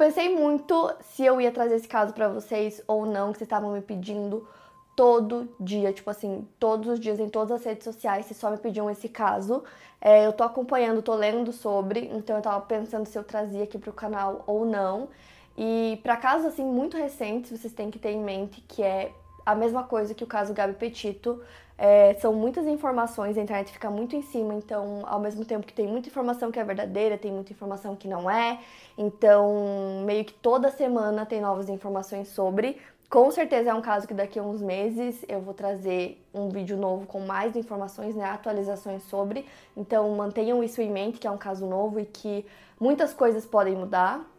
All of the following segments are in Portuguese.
Pensei muito se eu ia trazer esse caso para vocês ou não, que vocês estavam me pedindo todo dia, tipo assim, todos os dias em todas as redes sociais, vocês só me pediam esse caso. É, eu tô acompanhando, tô lendo sobre, então eu tava pensando se eu trazia aqui pro canal ou não. E para casos assim muito recentes, vocês têm que ter em mente que é a mesma coisa que o caso Gabi Petito. É, são muitas informações, a internet fica muito em cima, então, ao mesmo tempo que tem muita informação que é verdadeira, tem muita informação que não é. Então, meio que toda semana tem novas informações sobre. Com certeza é um caso que daqui a uns meses eu vou trazer um vídeo novo com mais informações, né, atualizações sobre. Então, mantenham isso em mente que é um caso novo e que muitas coisas podem mudar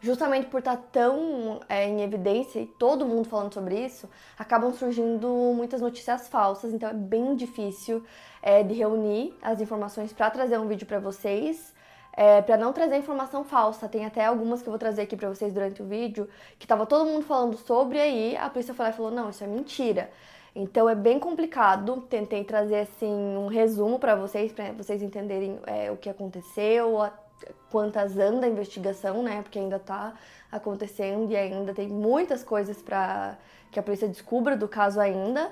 justamente por estar tá tão é, em evidência e todo mundo falando sobre isso, acabam surgindo muitas notícias falsas, então é bem difícil é, de reunir as informações para trazer um vídeo para vocês. É, para não trazer informação falsa, tem até algumas que eu vou trazer aqui para vocês durante o vídeo, que tava todo mundo falando sobre, aí a polícia e falou: não, isso é mentira. Então é bem complicado. Tentei trazer assim um resumo para vocês, para vocês entenderem é, o que aconteceu, quantas anda a investigação, né? Porque ainda tá acontecendo e ainda tem muitas coisas para que a polícia descubra do caso ainda.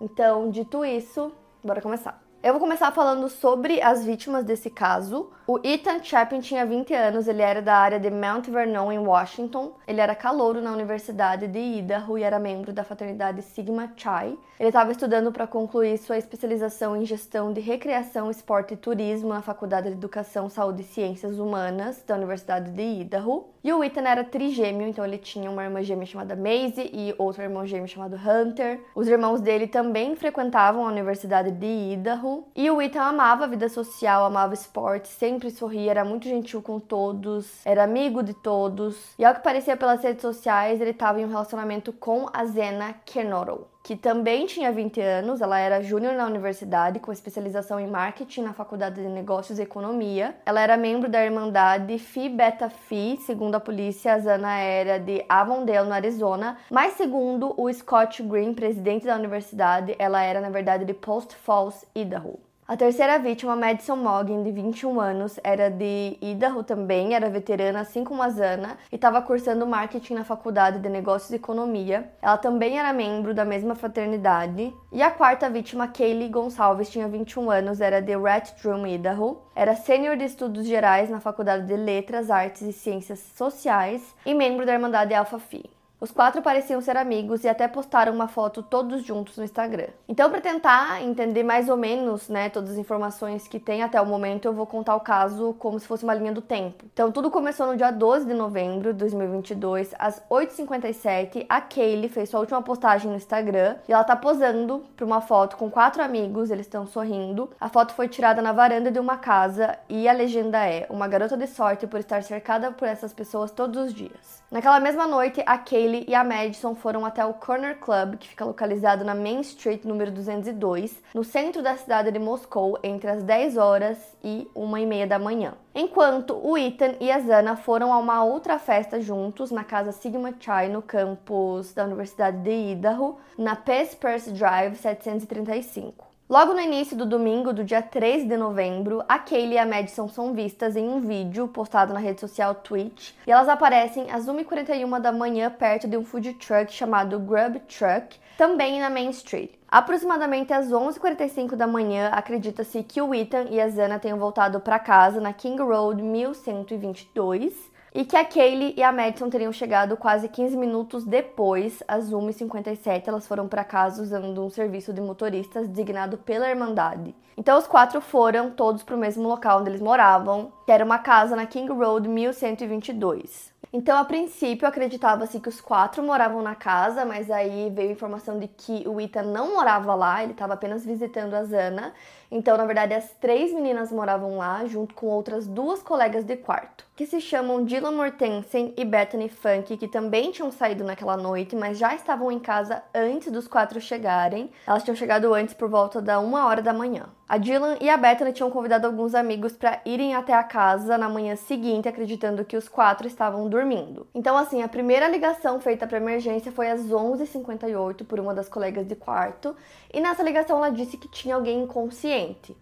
Então, dito isso, bora começar. Eu vou começar falando sobre as vítimas desse caso. O Ethan Chapin tinha 20 anos, ele era da área de Mount Vernon, em Washington. Ele era calouro na Universidade de Idaho e era membro da fraternidade Sigma Chi. Ele estava estudando para concluir sua especialização em gestão de recreação, esporte e turismo na Faculdade de Educação, Saúde e Ciências Humanas da Universidade de Idaho. E o Ethan era trigêmeo, então ele tinha uma irmã gêmea chamada Maisie e outro irmão gêmeo chamado Hunter. Os irmãos dele também frequentavam a Universidade de Idaho e o Ethan amava a vida social, amava esporte, sempre sorria, era muito gentil com todos, era amigo de todos. E ao que parecia pelas redes sociais, ele estava em um relacionamento com a Zena Kernottle que também tinha 20 anos, ela era júnior na universidade, com especialização em marketing na Faculdade de Negócios e Economia. Ela era membro da Irmandade Phi Beta Phi, segundo a polícia, a Zana era de Avondale, no Arizona, mas segundo o Scott Green, presidente da universidade, ela era na verdade de Post Falls, Idaho. A terceira vítima, Madison Morgan, de 21 anos, era de Idaho também, era veterana, assim como a Zana, e estava cursando marketing na Faculdade de Negócios e Economia. Ela também era membro da mesma fraternidade. E a quarta vítima, Kaylee Gonçalves, tinha 21 anos, era de Rat Drum, Idaho. Era sênior de estudos gerais na Faculdade de Letras, Artes e Ciências Sociais e membro da Irmandade Alpha Phi. Os quatro pareciam ser amigos e até postaram uma foto todos juntos no Instagram. Então, para tentar entender mais ou menos, né, todas as informações que tem até o momento, eu vou contar o caso como se fosse uma linha do tempo. Então, tudo começou no dia 12 de novembro de 2022, às 8h57. A Kaylee fez sua última postagem no Instagram e ela tá posando para uma foto com quatro amigos, eles estão sorrindo. A foto foi tirada na varanda de uma casa e a legenda é: Uma garota de sorte por estar cercada por essas pessoas todos os dias. Naquela mesma noite, a Kaylee Bailey e a Madison foram até o Corner Club, que fica localizado na Main Street número 202, no centro da cidade de Moscou, entre as 10 horas e 1 e meia da manhã. Enquanto o Ethan e a Zana foram a uma outra festa juntos na casa Sigma Chi no campus da Universidade de Idaho, na Purse Drive 735. Logo no início do domingo, do dia 13 de novembro, a Kaylee e a Madison são vistas em um vídeo postado na rede social Twitch e elas aparecem às 1h41 da manhã perto de um food truck chamado Grub Truck, também na Main Street. Aproximadamente às 11h45 da manhã, acredita-se que o Ethan e a Zana tenham voltado para casa na King Road 1122 e que a Kaylee e a Madison teriam chegado quase 15 minutos depois, às 1h57, elas foram para casa usando um serviço de motoristas designado pela Irmandade. Então os quatro foram todos para o mesmo local onde eles moravam, que era uma casa na King Road 1122. Então, a princípio, acreditava-se que os quatro moravam na casa, mas aí veio a informação de que o Ethan não morava lá, ele estava apenas visitando a Zana. Então, na verdade, as três meninas moravam lá, junto com outras duas colegas de quarto, que se chamam Dylan Mortensen e Bethany Funk, que também tinham saído naquela noite, mas já estavam em casa antes dos quatro chegarem. Elas tinham chegado antes por volta da uma hora da manhã. A Dylan e a Bethany tinham convidado alguns amigos para irem até a casa na manhã seguinte, acreditando que os quatro estavam dormindo. Então, assim, a primeira ligação feita para emergência foi às 11h58 por uma das colegas de quarto, e nessa ligação ela disse que tinha alguém inconsciente.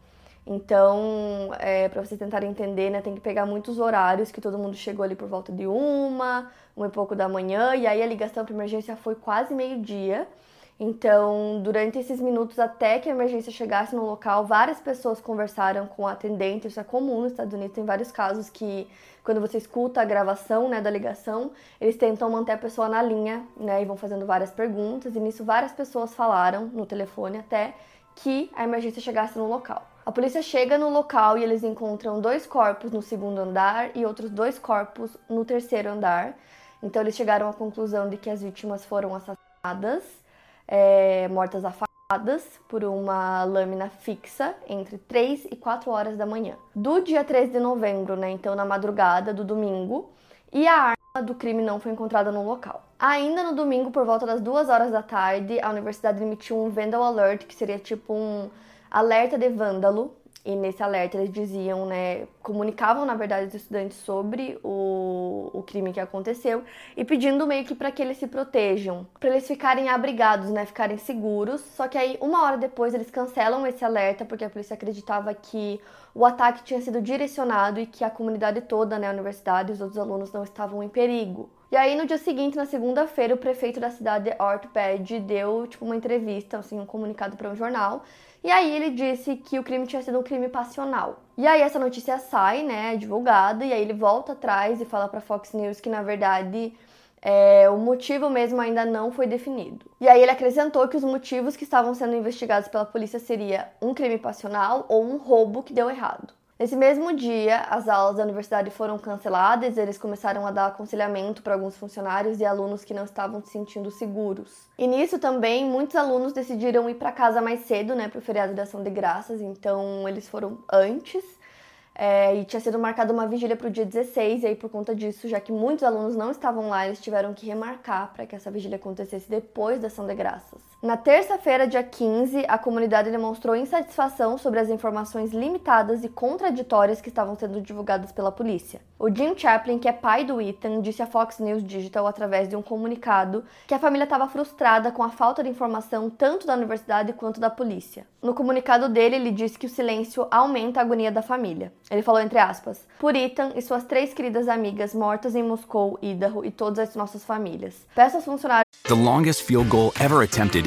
Então, é, para vocês tentarem entender, né, tem que pegar muitos horários que todo mundo chegou ali por volta de uma, uma e pouco da manhã, e aí a ligação para emergência foi quase meio-dia. Então, durante esses minutos até que a emergência chegasse no local, várias pessoas conversaram com o atendente. Isso é comum nos Estados Unidos. Tem vários casos que, quando você escuta a gravação né, da ligação, eles tentam manter a pessoa na linha né, e vão fazendo várias perguntas. E nisso, várias pessoas falaram no telefone até que a emergência chegasse no local. A polícia chega no local e eles encontram dois corpos no segundo andar e outros dois corpos no terceiro andar. Então, eles chegaram à conclusão de que as vítimas foram assassinadas é, mortas afadas por uma lâmina fixa entre 3 e 4 horas da manhã. Do dia 13 de novembro, né, então na madrugada do domingo, e a arma do crime não foi encontrada no local. Ainda no domingo, por volta das 2 horas da tarde, a universidade emitiu um Vandal Alert, que seria tipo um alerta de vândalo, e nesse alerta eles diziam, né, comunicavam na verdade os estudantes sobre o, o crime que aconteceu e pedindo meio que para que eles se protejam, para eles ficarem abrigados, né, ficarem seguros. Só que aí uma hora depois eles cancelam esse alerta porque a polícia acreditava que o ataque tinha sido direcionado e que a comunidade toda, né, a universidade e os outros alunos não estavam em perigo. E aí no dia seguinte, na segunda-feira, o prefeito da cidade, Art Page, deu tipo uma entrevista, assim, um comunicado para um jornal e aí ele disse que o crime tinha sido um crime passional. E aí essa notícia sai, né, divulgada, e aí ele volta atrás e fala para Fox News que na verdade é, o motivo mesmo ainda não foi definido. E aí ele acrescentou que os motivos que estavam sendo investigados pela polícia seria um crime passional ou um roubo que deu errado. Nesse mesmo dia, as aulas da universidade foram canceladas e eles começaram a dar aconselhamento para alguns funcionários e alunos que não estavam se sentindo seguros. E nisso também, muitos alunos decidiram ir para casa mais cedo, né, para o feriado de ação de graças, então eles foram antes é, e tinha sido marcada uma vigília para o dia 16, e aí por conta disso, já que muitos alunos não estavam lá, eles tiveram que remarcar para que essa vigília acontecesse depois da ação de graças. Na terça-feira, dia 15, a comunidade demonstrou insatisfação sobre as informações limitadas e contraditórias que estavam sendo divulgadas pela polícia. O Jim Chaplin, que é pai do Ethan, disse à Fox News Digital através de um comunicado que a família estava frustrada com a falta de informação tanto da universidade quanto da polícia. No comunicado dele, ele disse que o silêncio aumenta a agonia da família. Ele falou entre aspas: "Por Ethan e suas três queridas amigas mortas em Moscou, Idaho e todas as nossas famílias. Peço aos funcionários The longest field goal ever attempted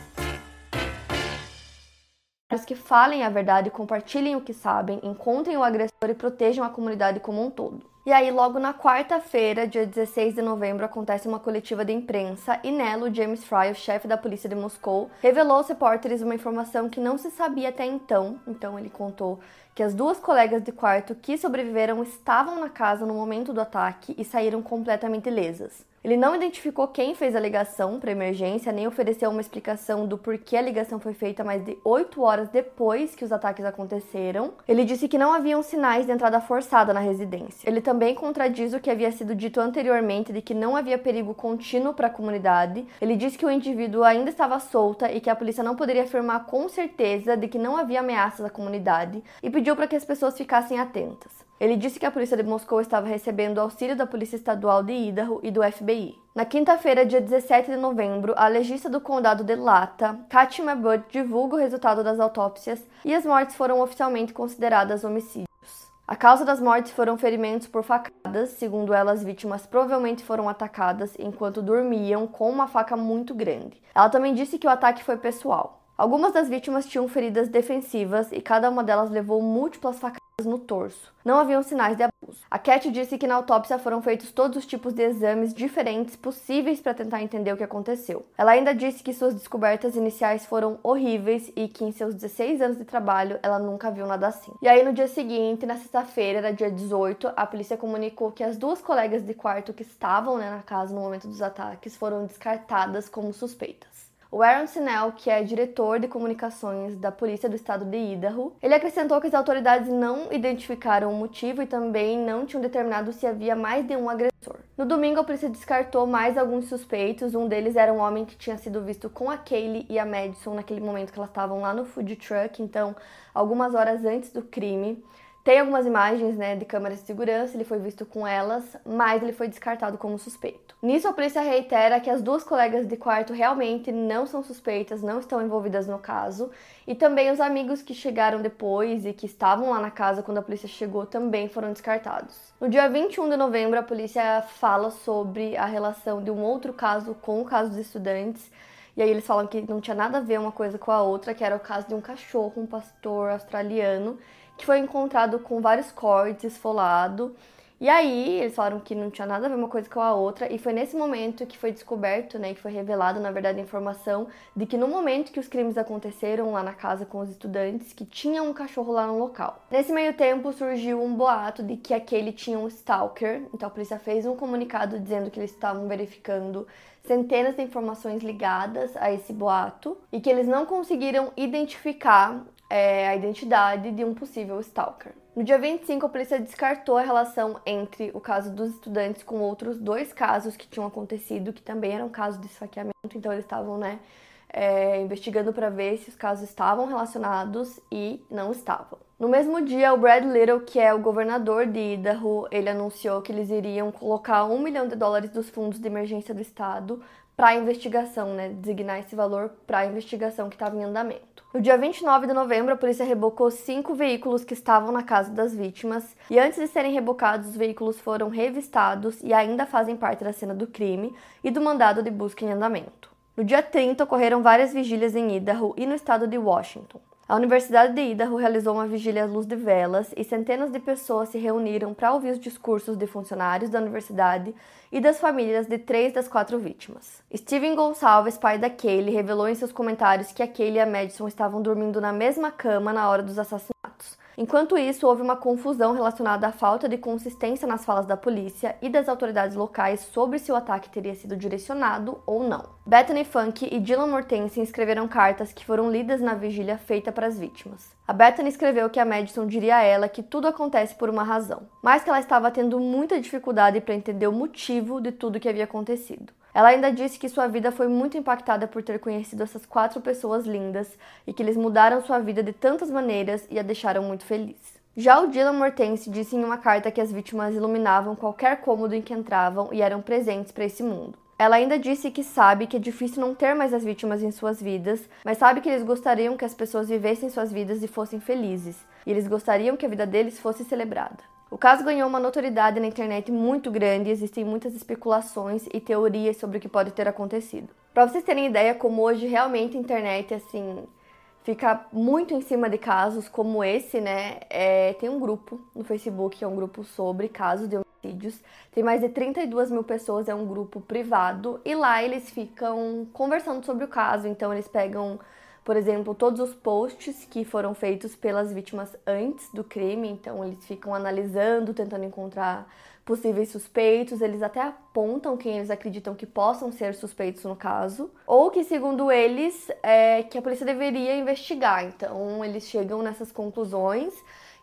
Que falem a verdade, compartilhem o que sabem, encontrem o agressor e protejam a comunidade como um todo. E aí, logo na quarta-feira, dia 16 de novembro, acontece uma coletiva de imprensa e nela o James Fry, o chefe da polícia de Moscou, revelou aos repórteres uma informação que não se sabia até então. Então ele contou que as duas colegas de quarto que sobreviveram estavam na casa no momento do ataque e saíram completamente ilesas. Ele não identificou quem fez a ligação para emergência, nem ofereceu uma explicação do porquê a ligação foi feita mais de oito horas depois que os ataques aconteceram. Ele disse que não haviam sinais de entrada forçada na residência. Ele também contradiz o que havia sido dito anteriormente de que não havia perigo contínuo para a comunidade. Ele disse que o indivíduo ainda estava solta e que a polícia não poderia afirmar com certeza de que não havia ameaças à comunidade e pediu para que as pessoas ficassem atentas. Ele disse que a polícia de Moscou estava recebendo auxílio da Polícia Estadual de Idaho e do FBI. Na quinta-feira, dia 17 de novembro, a legista do condado de Lata, Katima Budd, divulga o resultado das autópsias e as mortes foram oficialmente consideradas homicídios. A causa das mortes foram ferimentos por facadas, segundo ela, as vítimas provavelmente foram atacadas enquanto dormiam com uma faca muito grande. Ela também disse que o ataque foi pessoal. Algumas das vítimas tinham feridas defensivas e cada uma delas levou múltiplas facadas no torso. Não haviam sinais de abuso. A Cat disse que na autópsia foram feitos todos os tipos de exames diferentes possíveis para tentar entender o que aconteceu. Ela ainda disse que suas descobertas iniciais foram horríveis e que em seus 16 anos de trabalho ela nunca viu nada assim. E aí no dia seguinte, na sexta-feira, era dia 18, a polícia comunicou que as duas colegas de quarto que estavam né, na casa no momento dos ataques foram descartadas como suspeitas. O Aaron Sinel, que é diretor de comunicações da Polícia do Estado de Idaho, ele acrescentou que as autoridades não identificaram o motivo e também não tinham determinado se havia mais de um agressor. No domingo, a polícia descartou mais alguns suspeitos. Um deles era um homem que tinha sido visto com a Kaylee e a Madison naquele momento que elas estavam lá no food truck, então algumas horas antes do crime. Tem algumas imagens né, de câmeras de segurança, ele foi visto com elas, mas ele foi descartado como suspeito. Nisso, a polícia reitera que as duas colegas de quarto realmente não são suspeitas, não estão envolvidas no caso, e também os amigos que chegaram depois e que estavam lá na casa quando a polícia chegou também foram descartados. No dia 21 de novembro, a polícia fala sobre a relação de um outro caso com o caso dos estudantes. E aí eles falam que não tinha nada a ver uma coisa com a outra, que era o caso de um cachorro, um pastor australiano, que foi encontrado com vários cortes, esfolado. E aí, eles falaram que não tinha nada a ver uma coisa com a outra, e foi nesse momento que foi descoberto, né, que foi revelado, na verdade, a informação de que no momento que os crimes aconteceram lá na casa com os estudantes, que tinha um cachorro lá no local. Nesse meio tempo, surgiu um boato de que aquele tinha um stalker, então a polícia fez um comunicado dizendo que eles estavam verificando centenas de informações ligadas a esse boato e que eles não conseguiram identificar é, a identidade de um possível stalker. No dia 25, a polícia descartou a relação entre o caso dos estudantes com outros dois casos que tinham acontecido, que também eram casos de esfaqueamento, então eles estavam, né, é, investigando para ver se os casos estavam relacionados e não estavam. No mesmo dia, o Brad Little, que é o governador de Idaho, ele anunciou que eles iriam colocar um milhão de dólares dos fundos de emergência do estado para a investigação, né, designar esse valor para a investigação que estava em andamento. No dia 29 de novembro, a polícia rebocou cinco veículos que estavam na casa das vítimas e antes de serem rebocados, os veículos foram revistados e ainda fazem parte da cena do crime e do mandado de busca em andamento. No dia 30, ocorreram várias vigílias em Idaho e no estado de Washington. A Universidade de Idaho realizou uma vigília à luz de velas e centenas de pessoas se reuniram para ouvir os discursos de funcionários da universidade e das famílias de três das quatro vítimas. Steven Gonçalves, pai da Kaylee, revelou em seus comentários que a Kaylee e a Madison estavam dormindo na mesma cama na hora dos assassinatos. Enquanto isso, houve uma confusão relacionada à falta de consistência nas falas da polícia e das autoridades locais sobre se o ataque teria sido direcionado ou não. Bethany Funk e Dylan Mortensen escreveram cartas que foram lidas na vigília feita para as vítimas. A Bethany escreveu que a Madison diria a ela que tudo acontece por uma razão, mas que ela estava tendo muita dificuldade para entender o motivo de tudo que havia acontecido. Ela ainda disse que sua vida foi muito impactada por ter conhecido essas quatro pessoas lindas e que eles mudaram sua vida de tantas maneiras e a deixaram muito feliz. Já o Dylan Mortense disse em uma carta que as vítimas iluminavam qualquer cômodo em que entravam e eram presentes para esse mundo. Ela ainda disse que sabe que é difícil não ter mais as vítimas em suas vidas, mas sabe que eles gostariam que as pessoas vivessem suas vidas e fossem felizes, e eles gostariam que a vida deles fosse celebrada. O caso ganhou uma notoriedade na internet muito grande e existem muitas especulações e teorias sobre o que pode ter acontecido. Para vocês terem ideia como hoje realmente a internet assim fica muito em cima de casos como esse, né? É, tem um grupo no Facebook que é um grupo sobre casos de homicídios. Tem mais de 32 mil pessoas, é um grupo privado e lá eles ficam conversando sobre o caso. Então eles pegam por exemplo, todos os posts que foram feitos pelas vítimas antes do crime, então eles ficam analisando, tentando encontrar possíveis suspeitos, eles até apontam quem eles acreditam que possam ser suspeitos no caso, ou que, segundo eles, é que a polícia deveria investigar. Então, eles chegam nessas conclusões.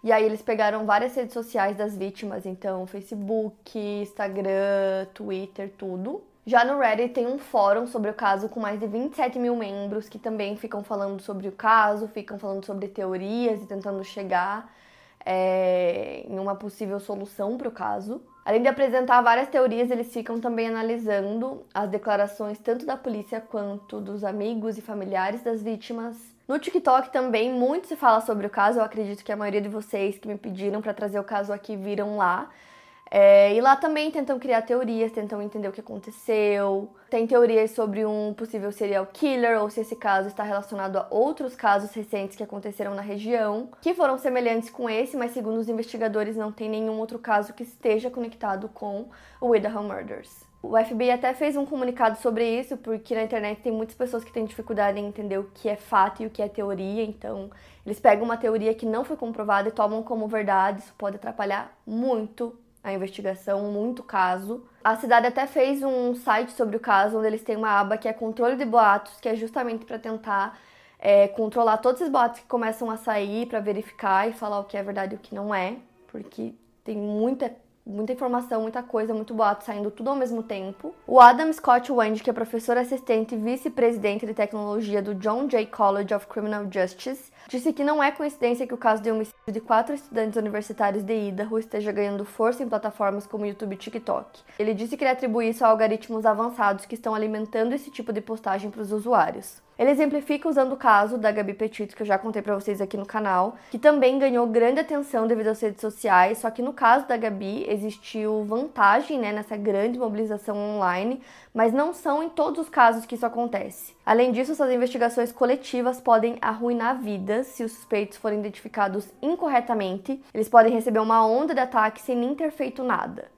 E aí eles pegaram várias redes sociais das vítimas, então Facebook, Instagram, Twitter, tudo. Já no Reddit tem um fórum sobre o caso com mais de 27 mil membros que também ficam falando sobre o caso, ficam falando sobre teorias e tentando chegar é, em uma possível solução para o caso. Além de apresentar várias teorias, eles ficam também analisando as declarações tanto da polícia quanto dos amigos e familiares das vítimas. No TikTok também muito se fala sobre o caso. Eu acredito que a maioria de vocês que me pediram para trazer o caso aqui viram lá. É, e lá também tentam criar teorias, tentam entender o que aconteceu. Tem teorias sobre um possível serial killer ou se esse caso está relacionado a outros casos recentes que aconteceram na região, que foram semelhantes com esse, mas segundo os investigadores não tem nenhum outro caso que esteja conectado com o Idaho Murders. O FBI até fez um comunicado sobre isso, porque na internet tem muitas pessoas que têm dificuldade em entender o que é fato e o que é teoria, então eles pegam uma teoria que não foi comprovada e tomam como verdade, isso pode atrapalhar muito a investigação, muito caso. A cidade até fez um site sobre o caso, onde eles têm uma aba que é controle de boatos, que é justamente para tentar é, controlar todos esses boatos que começam a sair, para verificar e falar o que é verdade e o que não é, porque tem muita muita informação, muita coisa, muito boato saindo tudo ao mesmo tempo. O Adam Scott Wendy, que é professor assistente e vice-presidente de tecnologia do John Jay College of Criminal Justice, disse que não é coincidência que o caso de homicídio de quatro estudantes universitários de Idaho esteja ganhando força em plataformas como YouTube e TikTok. Ele disse que ele atribui isso a algoritmos avançados que estão alimentando esse tipo de postagem para os usuários. Ele exemplifica usando o caso da Gabi Petito, que eu já contei para vocês aqui no canal, que também ganhou grande atenção devido às redes sociais, só que no caso da Gabi existiu vantagem né, nessa grande mobilização online, mas não são em todos os casos que isso acontece. Além disso, essas investigações coletivas podem arruinar vidas se os suspeitos forem identificados incorretamente, eles podem receber uma onda de ataque sem nem ter feito nada.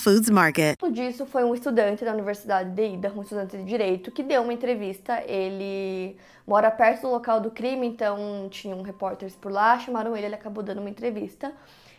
Foods Market. disso foi um estudante da Universidade de Ida, um estudante de direito, que deu uma entrevista. Ele mora perto do local do crime, então tinham repórteres por lá, chamaram ele, ele acabou dando uma entrevista.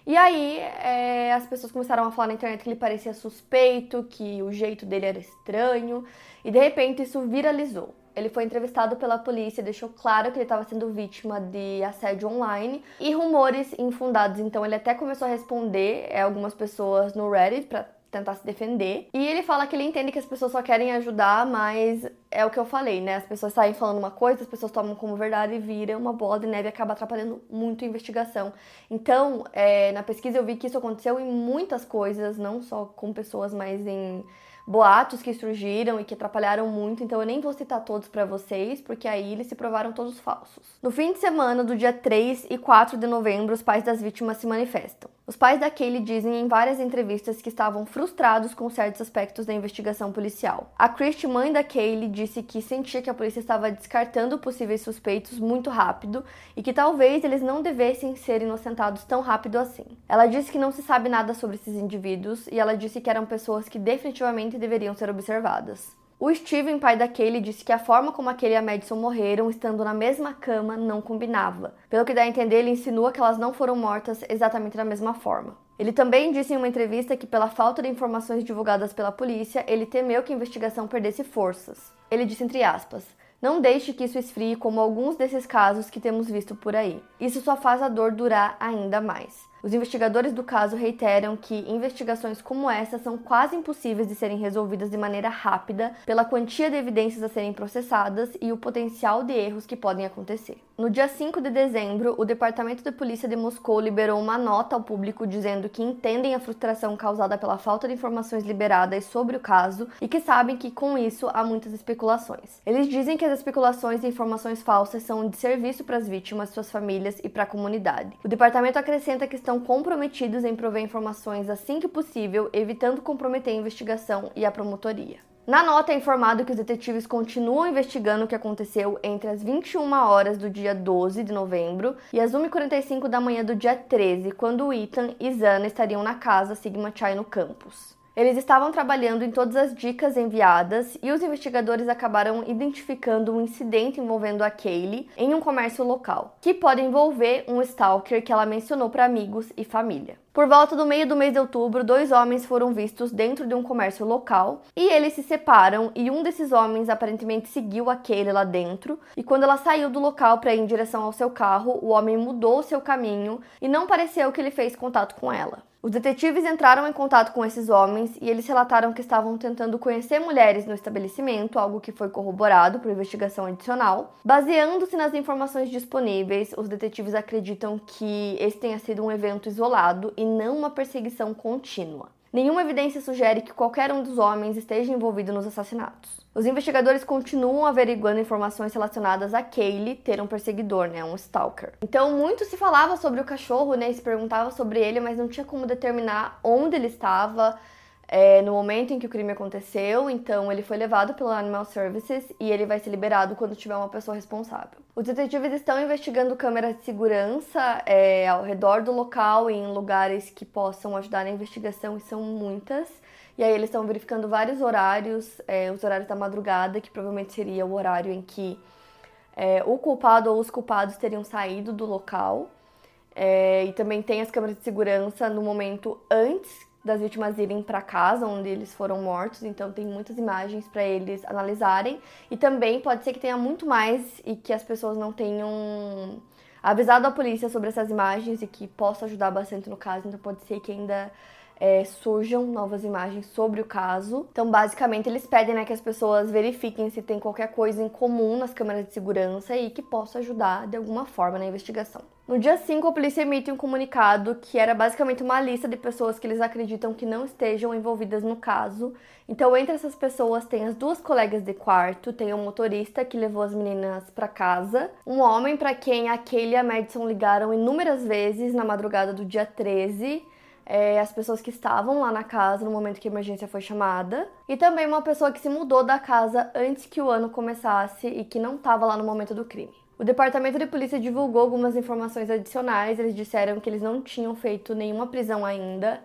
E aí é, as pessoas começaram a falar na internet que ele parecia suspeito, que o jeito dele era estranho, e de repente isso viralizou. Ele foi entrevistado pela polícia, deixou claro que ele estava sendo vítima de assédio online e rumores infundados. Então ele até começou a responder é, algumas pessoas no Reddit para tentar se defender. E ele fala que ele entende que as pessoas só querem ajudar, mas é o que eu falei, né? As pessoas saem falando uma coisa, as pessoas tomam como verdade e viram uma bola de neve e acaba atrapalhando muito a investigação. Então, é, na pesquisa eu vi que isso aconteceu em muitas coisas, não só com pessoas, mas em boatos que surgiram e que atrapalharam muito, então eu nem vou citar todos para vocês, porque aí eles se provaram todos falsos. No fim de semana do dia 3 e 4 de novembro, os pais das vítimas se manifestam. Os pais da Kaylee dizem em várias entrevistas que estavam frustrados com certos aspectos da investigação policial. A Christie, mãe da Kaylee, disse que sentia que a polícia estava descartando possíveis suspeitos muito rápido e que talvez eles não devessem ser inocentados tão rápido assim. Ela disse que não se sabe nada sobre esses indivíduos e ela disse que eram pessoas que definitivamente deveriam ser observadas. O Steven, pai da Kaylee, disse que a forma como a Kaylee e a Madison morreram estando na mesma cama não combinava. Pelo que dá a entender, ele insinua que elas não foram mortas exatamente da mesma forma. Ele também disse em uma entrevista que, pela falta de informações divulgadas pela polícia, ele temeu que a investigação perdesse forças. Ele disse entre aspas: Não deixe que isso esfrie como alguns desses casos que temos visto por aí. Isso só faz a dor durar ainda mais. Os investigadores do caso reiteram que investigações como essa são quase impossíveis de serem resolvidas de maneira rápida pela quantia de evidências a serem processadas e o potencial de erros que podem acontecer. No dia 5 de dezembro, o Departamento de Polícia de Moscou liberou uma nota ao público dizendo que entendem a frustração causada pela falta de informações liberadas sobre o caso e que sabem que com isso há muitas especulações. Eles dizem que as especulações e informações falsas são de serviço para as vítimas, suas famílias e para a comunidade. O departamento acrescenta que estão estão comprometidos em prover informações assim que possível, evitando comprometer a investigação e a promotoria. Na nota é informado que os detetives continuam investigando o que aconteceu entre as 21 horas do dia 12 de novembro e as 1h45 da manhã do dia 13, quando Ethan e Zana estariam na casa Sigma Chai no campus. Eles estavam trabalhando em todas as dicas enviadas e os investigadores acabaram identificando um incidente envolvendo a Kaylee em um comércio local, que pode envolver um stalker que ela mencionou para amigos e família. Por volta do meio do mês de outubro, dois homens foram vistos dentro de um comércio local e eles se separam e um desses homens aparentemente seguiu a Kaylee lá dentro e quando ela saiu do local para ir em direção ao seu carro, o homem mudou seu caminho e não pareceu que ele fez contato com ela. Os detetives entraram em contato com esses homens e eles relataram que estavam tentando conhecer mulheres no estabelecimento, algo que foi corroborado por investigação adicional. Baseando-se nas informações disponíveis, os detetives acreditam que esse tenha sido um evento isolado e não uma perseguição contínua. Nenhuma evidência sugere que qualquer um dos homens esteja envolvido nos assassinatos. Os investigadores continuam averiguando informações relacionadas a Kaylee ter um perseguidor, né, um stalker. Então, muito se falava sobre o cachorro, né, se perguntava sobre ele, mas não tinha como determinar onde ele estava é, no momento em que o crime aconteceu. Então, ele foi levado pelo Animal Services e ele vai ser liberado quando tiver uma pessoa responsável. Os detetives estão investigando câmeras de segurança é, ao redor do local em lugares que possam ajudar na investigação, e são muitas. E aí eles estão verificando vários horários, é, os horários da madrugada, que provavelmente seria o horário em que é, o culpado ou os culpados teriam saído do local. É, e também tem as câmeras de segurança no momento antes das vítimas irem para casa onde eles foram mortos, então tem muitas imagens para eles analisarem. E também pode ser que tenha muito mais e que as pessoas não tenham avisado a polícia sobre essas imagens e que possa ajudar bastante no caso, então pode ser que ainda é, surjam novas imagens sobre o caso. Então, basicamente, eles pedem né, que as pessoas verifiquem se tem qualquer coisa em comum nas câmeras de segurança e que possa ajudar de alguma forma na investigação. No dia 5, a polícia emite um comunicado que era basicamente uma lista de pessoas que eles acreditam que não estejam envolvidas no caso. Então, entre essas pessoas, tem as duas colegas de quarto, tem o um motorista que levou as meninas para casa, um homem para quem a Kaylee e a Madison ligaram inúmeras vezes na madrugada do dia 13 é, as pessoas que estavam lá na casa no momento que a emergência foi chamada, e também uma pessoa que se mudou da casa antes que o ano começasse e que não estava lá no momento do crime. O departamento de polícia divulgou algumas informações adicionais. Eles disseram que eles não tinham feito nenhuma prisão ainda.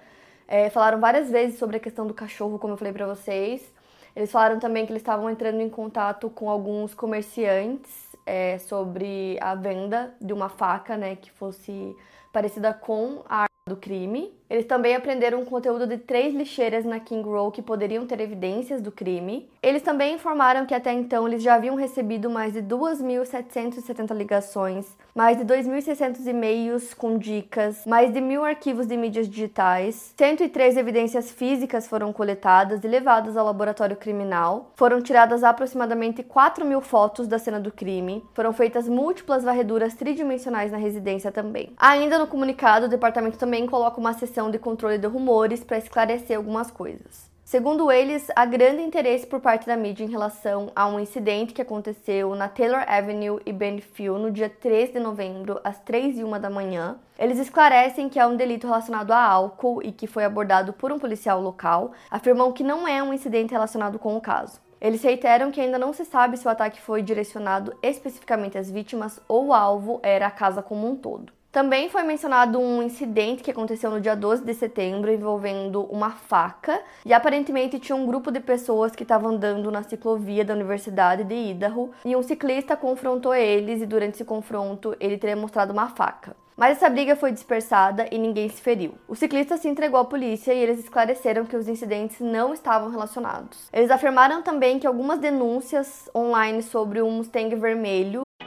É, falaram várias vezes sobre a questão do cachorro, como eu falei para vocês. Eles falaram também que eles estavam entrando em contato com alguns comerciantes é, sobre a venda de uma faca, né, que fosse parecida com a arma do crime. Eles também aprenderam um conteúdo de três lixeiras na King Row que poderiam ter evidências do crime. Eles também informaram que até então eles já haviam recebido mais de 2.770 ligações, mais de 2.600 e-mails com dicas, mais de mil arquivos de mídias digitais, 103 evidências físicas foram coletadas e levadas ao laboratório criminal. Foram tiradas aproximadamente 4 mil fotos da cena do crime. Foram feitas múltiplas varreduras tridimensionais na residência também. Ainda no comunicado, o departamento também coloca uma sessão de controle de rumores para esclarecer algumas coisas. Segundo eles, há grande interesse por parte da mídia em relação a um incidente que aconteceu na Taylor Avenue e Benfield no dia 3 de novembro, às 3 e 1 da manhã. Eles esclarecem que é um delito relacionado a álcool e que foi abordado por um policial local, afirmam que não é um incidente relacionado com o caso. Eles reiteram que ainda não se sabe se o ataque foi direcionado especificamente às vítimas ou o alvo era a casa como um todo. Também foi mencionado um incidente que aconteceu no dia 12 de setembro envolvendo uma faca e aparentemente tinha um grupo de pessoas que estavam andando na ciclovia da Universidade de Idaho e um ciclista confrontou eles e durante esse confronto ele teria mostrado uma faca. Mas essa briga foi dispersada e ninguém se feriu. O ciclista se entregou à polícia e eles esclareceram que os incidentes não estavam relacionados. Eles afirmaram também que algumas denúncias online sobre um Mustang vermelho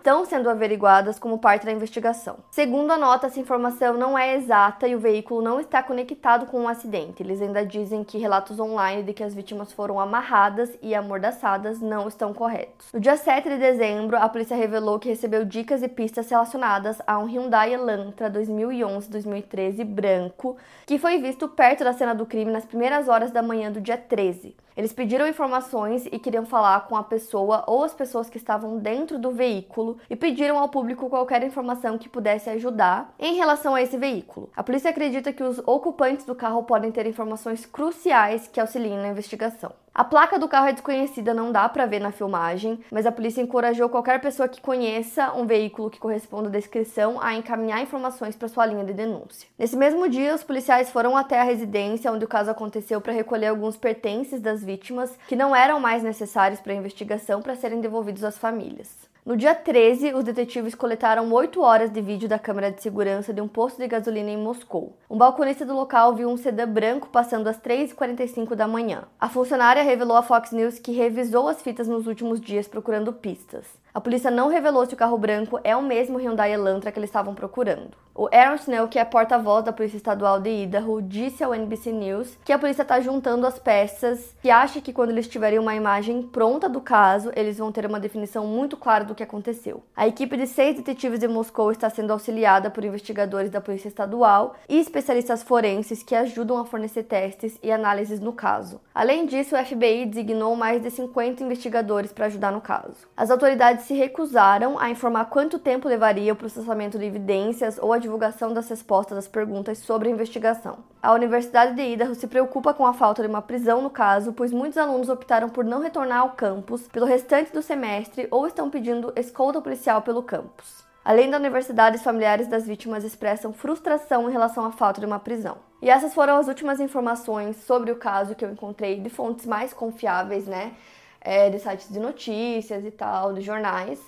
estão sendo averiguadas como parte da investigação. Segundo a nota, essa informação não é exata e o veículo não está conectado com o um acidente. Eles ainda dizem que relatos online de que as vítimas foram amarradas e amordaçadas não estão corretos. No dia 7 de dezembro, a polícia revelou que recebeu dicas e pistas relacionadas a um Hyundai Elantra 2011-2013 branco, que foi visto perto da cena do crime nas primeiras horas da manhã do dia 13. Eles pediram informações e queriam falar com a pessoa ou as pessoas que estavam dentro do veículo e pediram ao público qualquer informação que pudesse ajudar em relação a esse veículo. A polícia acredita que os ocupantes do carro podem ter informações cruciais que auxiliem na investigação. A placa do carro é desconhecida, não dá para ver na filmagem, mas a polícia encorajou qualquer pessoa que conheça um veículo que corresponda à descrição a encaminhar informações para sua linha de denúncia. Nesse mesmo dia, os policiais foram até a residência onde o caso aconteceu para recolher alguns pertences das vítimas que não eram mais necessários para a investigação para serem devolvidos às famílias. No dia 13, os detetives coletaram 8 horas de vídeo da câmera de segurança de um posto de gasolina em Moscou. Um balconista do local viu um sedã branco passando às 3h45 da manhã. A funcionária revelou à Fox News que revisou as fitas nos últimos dias procurando pistas. A polícia não revelou se o carro branco é o mesmo Hyundai Elantra que eles estavam procurando. O Aaron Snell, que é porta-voz da Polícia Estadual de Idaho, disse ao NBC News que a polícia está juntando as peças e acha que quando eles tiverem uma imagem pronta do caso, eles vão ter uma definição muito clara do que aconteceu. A equipe de seis detetives de Moscou está sendo auxiliada por investigadores da Polícia Estadual e especialistas forenses que ajudam a fornecer testes e análises no caso. Além disso, o FBI designou mais de 50 investigadores para ajudar no caso. As autoridades autoridades se recusaram a informar quanto tempo levaria o processamento de evidências ou a divulgação das respostas às perguntas sobre a investigação. A Universidade de Idaho se preocupa com a falta de uma prisão no caso, pois muitos alunos optaram por não retornar ao campus pelo restante do semestre ou estão pedindo escolta policial pelo campus. Além da universidade, os familiares das vítimas expressam frustração em relação à falta de uma prisão. E essas foram as últimas informações sobre o caso que eu encontrei de fontes mais confiáveis, né? É, de sites de notícias e tal, de jornais.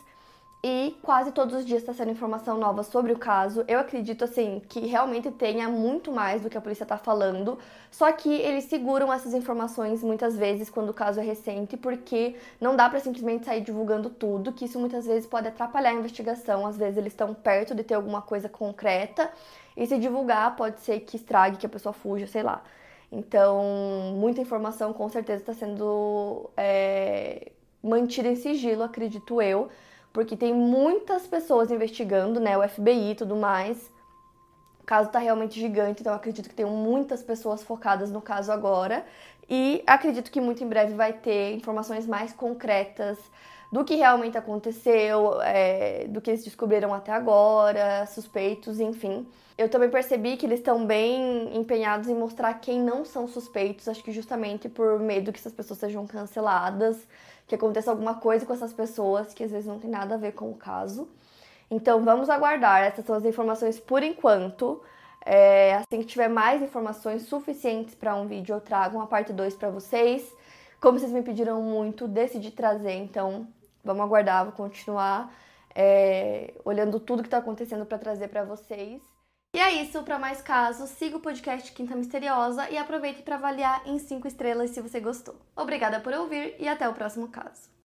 E quase todos os dias está sendo informação nova sobre o caso. Eu acredito, assim, que realmente tenha muito mais do que a polícia está falando. Só que eles seguram essas informações muitas vezes quando o caso é recente, porque não dá para simplesmente sair divulgando tudo, que isso muitas vezes pode atrapalhar a investigação. Às vezes eles estão perto de ter alguma coisa concreta e se divulgar pode ser que estrague, que a pessoa fuja, sei lá. Então, muita informação com certeza está sendo é, mantida em sigilo, acredito eu, porque tem muitas pessoas investigando, né? O FBI e tudo mais. O caso está realmente gigante, então acredito que tem muitas pessoas focadas no caso agora. E acredito que muito em breve vai ter informações mais concretas do que realmente aconteceu, é, do que eles descobriram até agora, suspeitos, enfim. Eu também percebi que eles estão bem empenhados em mostrar quem não são suspeitos, acho que justamente por medo que essas pessoas sejam canceladas, que aconteça alguma coisa com essas pessoas que às vezes não tem nada a ver com o caso. Então vamos aguardar, essas são as informações por enquanto. É, assim que tiver mais informações suficientes para um vídeo, eu trago uma parte 2 para vocês. Como vocês me pediram muito, decidi trazer, então Vamos aguardar, vou continuar é, olhando tudo que está acontecendo para trazer para vocês. E é isso, para mais casos, siga o podcast Quinta Misteriosa e aproveite para avaliar em 5 estrelas se você gostou. Obrigada por ouvir e até o próximo caso.